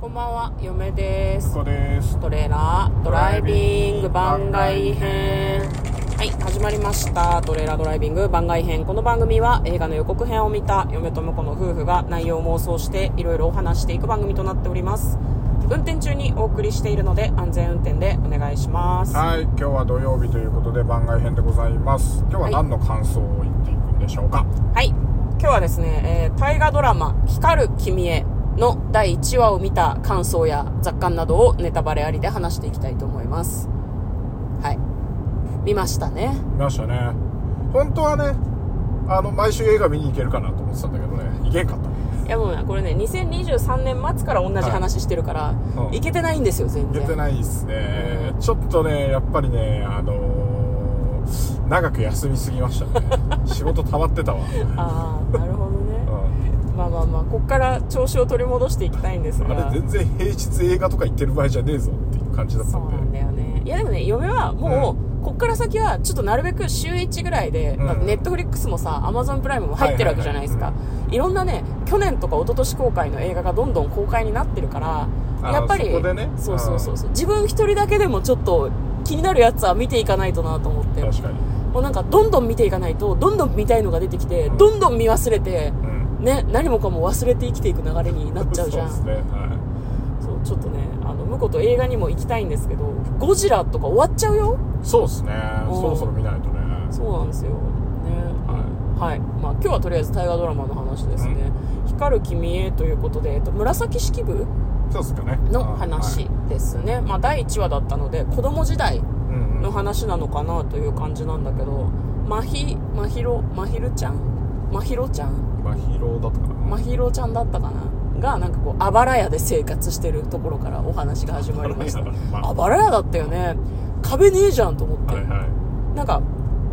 こんばんは、嫁です。ですトレーラードライビング番外編。はい、始まりました。トレーラードライビング番外編。この番組は映画の予告編を見た嫁と婿の夫婦が内容を妄想していろいろお話していく番組となっております。運転中にお送りしているので安全運転でお願いします。はい今日は土曜日ということで番外編でございます今日は何の感想を言っていくんでしょうか？はい。今日はですね、えー大河ドラマ、光る君への第1話を見た感想や雑感などをネタバレありで話していきたいと思います。はい。見ましたね。見ましたね本当はねあの毎週映画見に行けるかなと思ってたんだけどね行けんかったいやもうね、これね、2023年末から同じ話してるから、うんいけてないんですよ、全然。行けてないっすねちょっとねやっぱりねあのー長く休みすぎましたね 仕事溜まってたわ、ああ、なるほどまあまあまあ、こっから調子を取り戻していきたいんですん、が。あれ全然平日映画とか行ってる場合じゃねえぞっていう感じだったそうんでなんだよね。いやでもね嫁はもう、こっから先はちょっとなるべく週1ぐらいで、うん。ネットフリックスもさアマゾンプライムも入ってるわけじゃないですか、はいいろんなね去年とか一昨年公開の映画がどんどん公開になってるからあやっぱりそね。そうそうそうそう。自分一人だけでもちょっと気になるやつは見ていかないとなと思って。確かに。もうなんかどんどん見ていかないとどんどん見たいのが出てきて、うん。どんどん見忘れてうんね何もかも忘れて生きていく流れになっちゃうじゃん。そうですねはい。ちょっとねあの婿と映画にも行きたいんですけどゴジラとか終わっちゃうよ？そうですね。うん。そろそろ見ないとね。そうなんですよ。ね。はい、まあ、今日はとりあえず大河ドラマの話ですね「光る君へ」ということで、えっと、紫式部そうですかね。のあ話はい。ですね、まあ、第1話だったので子供時代うんうん。の話なのかなという感じなんだけどまひまひろまひるちゃんまひろちゃん？まあヒーローだったかな。まひろちゃんだったかな？がなんかこうあばら屋で生活してるところからお話が始まりました。まああばら屋だったよね。壁ねえじゃんと思って、はいはい。なんか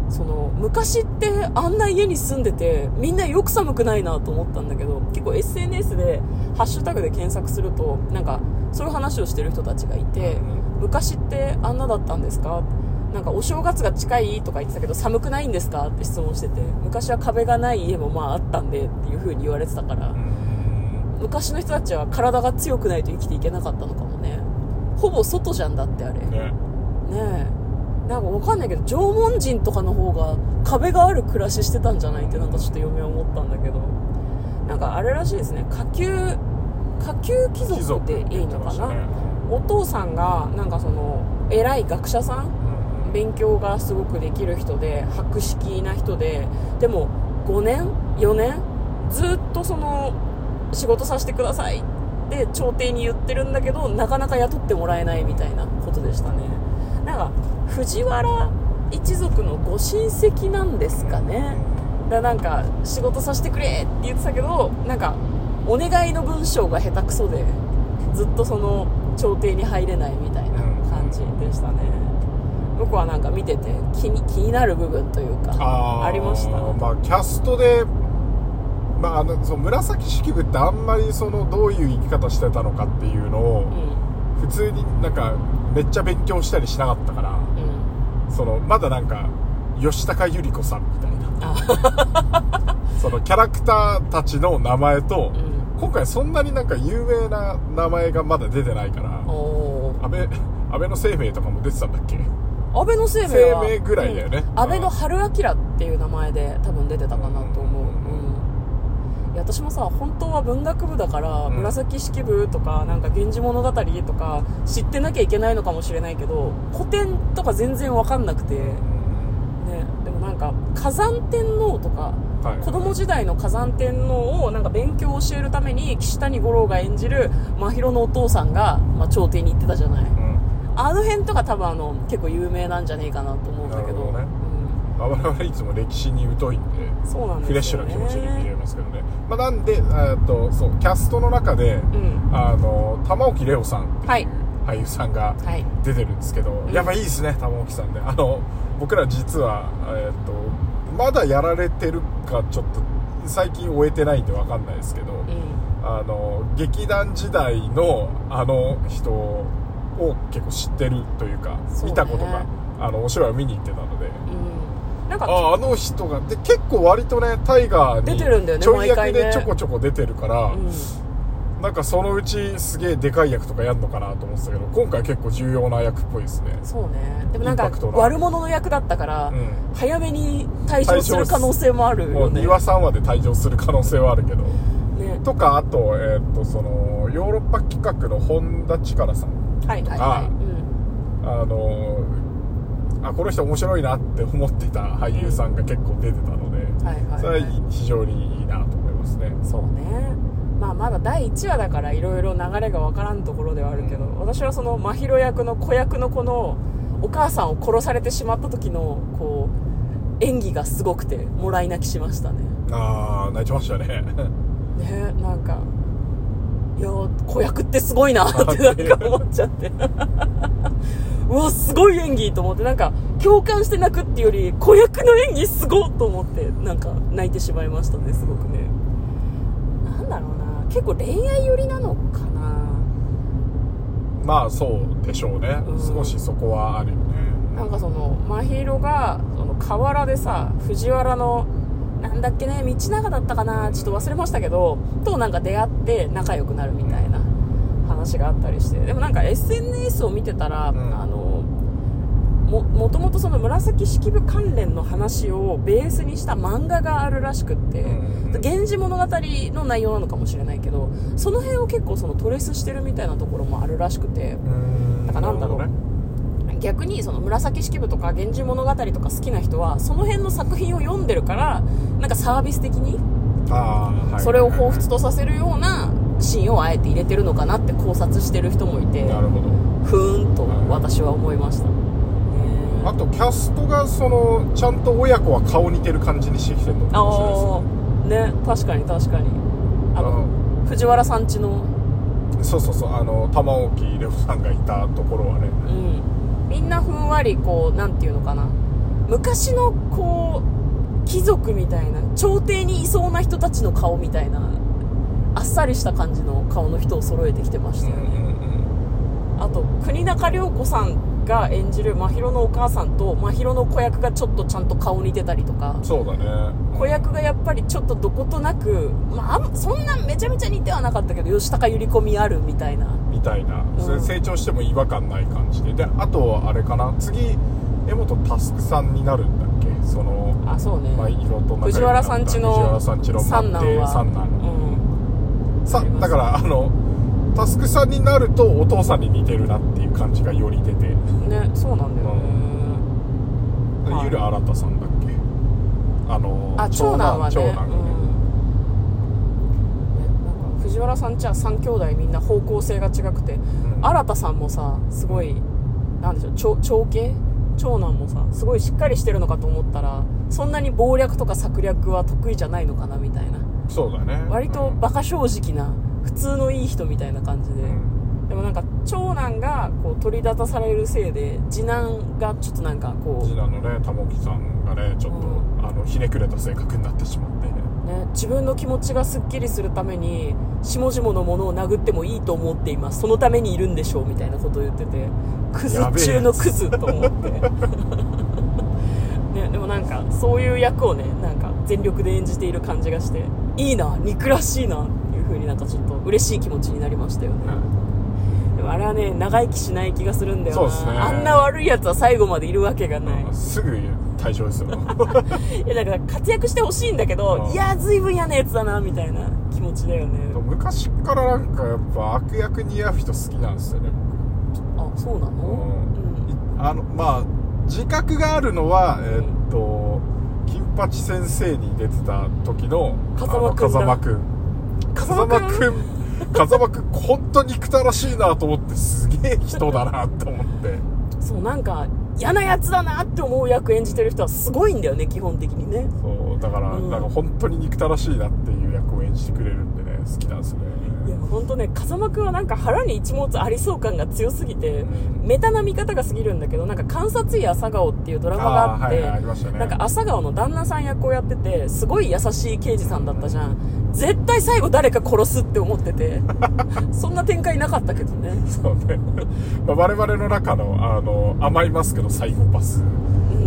その昔ってあんな家に住んでてみんなよく寒くないなと思ったんだけど結構 SNS でハッシュタグで検索するとなんかそういう話をしてる人たちがいてうん。昔ってあんなだったんですか？なんかお正月が近いとか言ってたけど寒くないんですかって質問してて昔は壁がない家もまああったんでっていう風に言われてたからうん。昔の人たちは体が強くないと生きていけなかったのかもね。ほぼ外じゃんだってあれ。ね。ねえ。なんかわかんないけど縄文人とかの方が壁がある暮らししてたんじゃないってなんかちょっと嫁は思ったんだけど。なんかあれらしいですね。下級下級貴貴族でいいのかな、お父さんがなんかその偉い学者さん勉強がすごくできる人で博識な人ででも5年4年ずっとその仕事させてくださいって朝廷に言ってるんだけどなかなか雇ってもらえないみたいなことでしたね。なんか藤原一族のご親戚なんですかね。だなんか仕事させてくれって言ってたけどなんかお願いの文章が下手くそでずっとその朝廷に入れないみたいな感じでしたね。僕はなんか見てて気に気になる部分というかありました。まあキャストでまああのその紫式部ってあんまりそのどういう生き方してたのかっていうのをうん。普通になんかめっちゃ勉強したりしなかったからうん。そのまだなんか吉高由里子さんみたいな。あそのキャラクターたちの名前とうん。今回そんなになんか有名な名前がまだ出てないから安倍安倍の生命とかも出てたんだっけ安倍の生命は生命ぐらいだよね。うん。安倍の春明っていう名前で多分出てたかなと思う、うんうん、いや私もさ本当は文学部だから、うん。紫式部とかなんか源氏物語とか知ってなきゃいけないのかもしれないけど古典とか全然わかんなくて、ね、でもなんか火山天皇とかはい。子供時代の火山天皇をなんか勉強を教えるために岸谷五郎が演じる真宙のお父さんが、まあ、朝廷に行ってたじゃない。うんあの辺とか多分あの結構有名なんじゃねえかなと思うんだけど。ね。まあ我々いつも歴史に疎いんでうん、そうなんですよ、ね、フレッシュな気持ちで見れますけどね、まあ、なんでとそうキャストの中でうん。あの玉置玲央さんってはい。いう俳優さんがはい。出てるんですけど、ん。やっぱいいですね玉置さんね。あの僕ら実は、えーっとまだやられてるかちょっと最近終えてないんで分かんないですけど、うん。あの劇団時代のあの人を結構知ってるというか見たことがあのお芝居を見に行ってたので。うん。なんかああの人がで結構割とねタイガーにちょい役でちょこちょこ出てるから、うん。なんかそのうちすげえでかい役とかやんのかなと思ってたけど今回結構重要な役っぽいですね。そうね。でもなんか悪者の役だったから、うん。早めに退場する可能性もあるもうよね2話3話で退場する可能性はあるけど。ね。とかあと,、えーっとそのヨーロッパ企画の本田力さんはいはいはい、うん、あのあこの人面白いなって思ってた俳優さんが結構出てたので、はいはいはい。それは非常にいいなと思いますね。そうね。まあまだ第1話だからいろいろ流れがわからんところではあるけど、私はその真宙役の子役の子のお母さんを殺されてしまった時のこう演技がすごくてもらい泣きしましたね。ああ泣いてましたね。ねなんかいや子役ってすごいな ってなんか思っちゃって。うわすごい演技と思って。なんか共感して泣くっていうより子役の演技すごっと思ってなんか泣いてしまいましたねすごくね。なんだろうな結構恋愛寄りなのかな。まあそうでしょうね、うん。少しそこはあるよね。なんかその真宙がその河原でさ藤原のなんだっけね道長だったかなちょっと忘れましたけどとなんか出会って仲良くなるみたいな話があったりして。でもなんか SNS を見てたら、ん。あのももともとその紫式部関連の話をベースにした漫画があるらしくってうん「源氏物語」の内容なのかもしれないけどその辺を結構そのトレースしてるみたいなところもあるらしくてうん。だからなんだろう逆にその紫式部とか「源氏物語」とか好きな人はその辺の作品を読んでるからなんかサービス的にそれを彷彿とさせるようなシーンをあえて入れてるのかなって考察してる人もいてなるほど。ふーんと私は思いました、ねあとキャストがそのちゃんと親子は顔似てる感じにしてきてるのかもしれないああね確かに確かに。あのあ藤原さんちの。ですそうそうそう。あの玉置レオさんがいたところはね。うんみんなふんわりこうなんていうのかな。昔のこう貴族みたいな朝廷にいそうな人たちの顔みたいなあっさりした感じの顔の人を揃えてきてましたよね、あと国中涼子さんが演じる真宙のお母さんと真宙の子役がちょっとちゃんと顔似てたりとか。そうだね。子役がやっぱりちょっとどことなく、まあそんなめちゃめちゃ似てはなかったけど吉高由里子味あるみたいな。みたいな、それ成長しても違和感ない感じで。であとあれかな。次江本佑さんになるんだっけ？そのあそうね、まあ、色と藤原さんちの三男は。三男。うん。さだからあのタスクさんになるとお父さんに似てるなっていう感じがより出て。ねそうなんだよね、はい。ゆる新さんだっけ？あのあ長男はね。長男がね、うん。ねなんか藤原さんちは3兄弟みんな方向性が違くて、ん。新さんもさすごいなんでしょう長長兄？長男もさすごいしっかりしてるのかと思ったらそんなに謀略とか策略は得意じゃないのかなみたいな。そうだね。割とバカ正直な普通のいい人みたいな感じで、うん。でもなんか長男がこう取り立たされるせいで次男がちょっとなんかこう次男のね玉置さんがねちょっと、うあのひねくれた性格になってしまって。ね、自分の気持ちがすっきりするために下々のものを殴ってもいいと思っていますそのためにいるんでしょうみたいなことを言っててクズ中のクズと思ってね、でもなんかそういう役をねなんか全力で演じている感じがしていいな憎らしいなっていう風になんかちょっと嬉しい気持ちになりましたよね。でもあれはね長生きしない気がするんだよな。そうですね。あんな悪いやつは最後までいるわけがない、うんすぐ退場ですよ。いやだから活躍してほしいんだけど、うん。いや随分嫌なやつだなみたいな気持ちだよね。昔からなんかやっぱ悪役似合う人好きなんですよねあそうなの？僕、うん。あのまあ自覚があるのはえーっと金八先生に出てた時の風間風間くん。風間くん？風間くん。本当に憎たらしいなと思ってすげえ人だなと思って。そうなんか嫌なやつだなって思う役演じてる人はすごいんだよね基本的にね。そうだから、うん。なんか本当に憎たらしいなっていう役を演じてくれるんで。ね好きなんですよね。いや本当ね風間くんはなんか腹に一物ありそう感が強すぎて、うん。メタな見方が過ぎるんだけどなんか観察医朝顔っていうドラマがあってなんか朝顔の旦那さん役をやっててすごい優しい刑事さんだったじゃん。絶対最後誰か殺すって思ってて。そんな展開なかったけどね。そうね、まあ、我々の中のあの甘いますけどサイコパス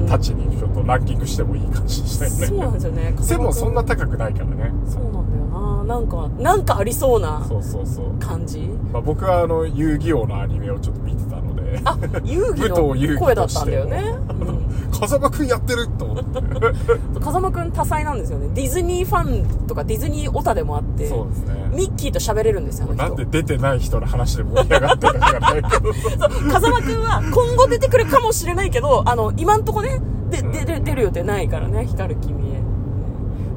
たちにちょっとランキングしてもいい感じにしたいね。そうなんですよね。背もそんな高くないからね。そうなんだよななんかなんかありそうなそうそうそう、感じ？まあ、僕はあの遊戯王のアニメをちょっと見てたので。あ遊戯の声だったんだよね、風間くんやってると思って。うん、風間くん多彩なんですよね。ディズニーファンとかディズニーオタでもあってそうですね。ミッキーと喋れるんですよなんで出てない人の話で盛り上がってるかがないけど。そう風間くんは今後出てくるかもしれないけどあの今んとこねで出る予定ないからね光る君へ。ね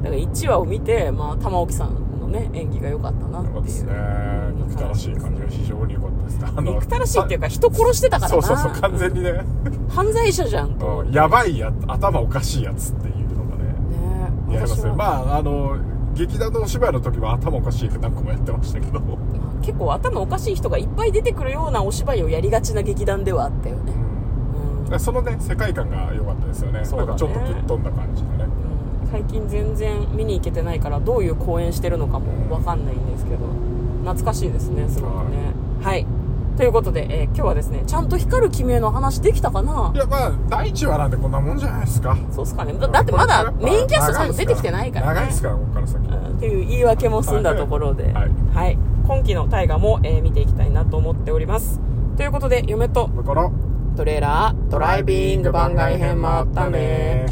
だから1話を見て、まあ、玉置さんのね演技が良かったなっていう。ですね。憎たらしい感じが非常に良かったですね。憎たらしいっていうか人殺してたからな。そうそうそう完全にね。犯罪者じゃんと。うん。やばいや頭おかしいやつっていうのがね。ねやりますね。まああの劇団のお芝居の時は頭おかしいって何個もやってましたけど。結構頭おかしい人がいっぱい出てくるようなお芝居をやりがちな劇団ではあったよね、うん。そのね世界観が良かったですよね。ね。なんかちょっとぶっ飛んだ感じでね。うん最近全然見に行けてないからどういう公演してるのかも分かんないんですけど懐かしいですねすごくね。はい。ということで、えー今日はですねちゃんと光る君への話できたかな？いやまあ第1話なんてこんなもんじゃないですか。そうっすかね。だだってまだメインキャストさんも出てきてないからね。長いですからここから先うんっていう言い訳も済んだところで、はい。はい。今期の大河も、えー見ていきたいなと思っております。ということで嫁とトレーラードライビング番外編もあったね